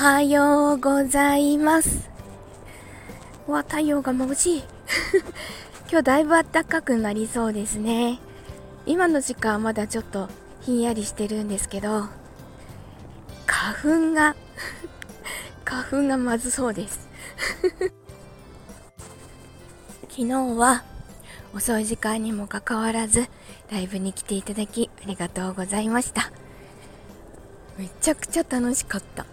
はようございます。わ、太陽が眩しい。今日だいぶ暖かくなりそうですね。今の時間はまだちょっとひんやりしてるんですけど、花粉が 花粉がまずそうです。昨日は遅い時間にもかかわらずライブに来ていただきありがとうございました。めちゃくちゃ楽しかった。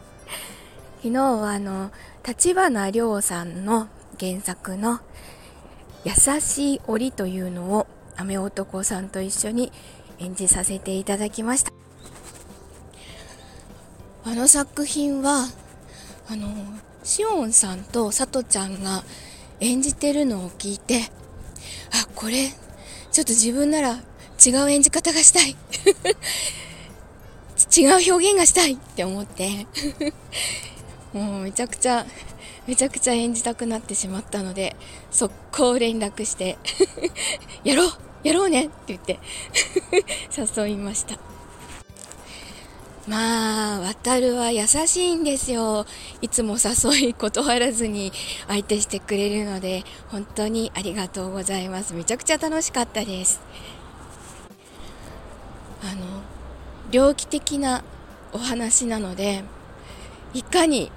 昨日はあの立花涼さんの原作の「優しい檻」というのを雨男さんと一緒に演じさせていただきました。あの作品はあのしおんさんとさとちゃんが演じてるのを聞いてあこれちょっと自分なら違う演じ方がしたい。違う表現がしたいって思って もうめちゃくちゃめちゃくちゃ演じたくなってしまったので速攻連絡して やろうやろうねって言って 誘いましたまあ、渡るは優しいんですよ。いつも誘い断らずに相手してくれるので、本当にありがとうございます。めちゃくちゃ楽しかったです。あの、猟奇的なお話なのでいかに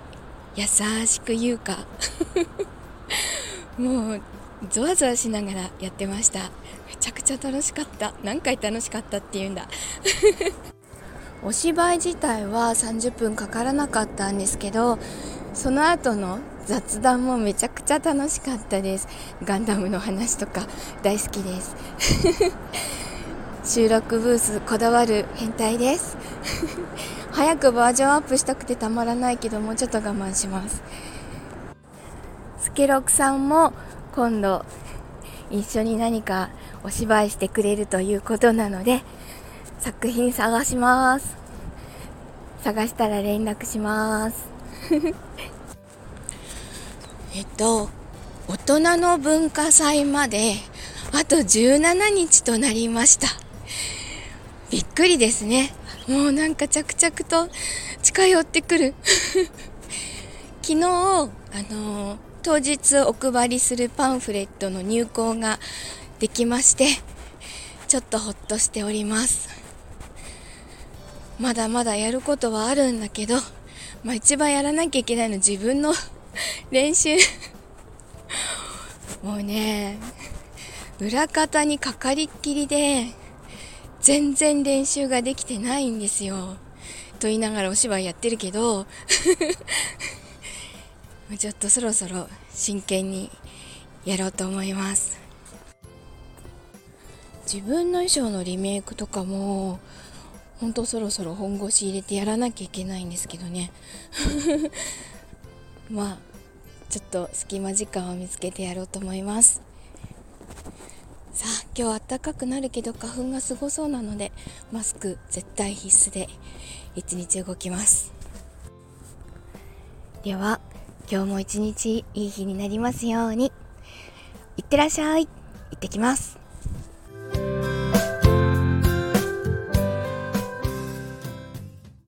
優しく言うか。もうゾワゾワしながらやってました。めちゃくちゃ楽しかった。何回楽しかったっていうんだ。お芝居自体は30分かからなかったんですけどその後の雑談もめちゃくちゃ楽しかったです。ガンダムの話とか大好きです。収録ブースこだわる変態です。早くバージョンアップしたくてたまらないけどもうちょっと我慢します。スケロクさんも今度一緒に何かお芝居してくれるということなので作品探します。探したら連絡します。えっと大人の文化祭まであと17日となりました。びっくりですね。もうなんか着々と近寄ってくる。昨日、あの当日お配りするパンフレットの入稿ができまして、ちょっとほっとしております。まだまだやることはあるんだけど、まあ一番やらなきゃいけないの自分の 練習もうね、裏方にかかりっきりで、全然練習ができてないんですよ。と言いながらお芝居やってるけど ちょっとそろそろ真剣にやろうと思います。自分の衣装のリメイクとかもほんとそろそろ本腰入れてやらなきゃいけないんですけどね まあちょっと隙間時間を見つけてやろうと思います今日暖かくなるけど花粉がすごそうなのでマスク絶対必須で一日動きます。では今日も一日いい日になりますように。いってらっしゃい。行ってきます。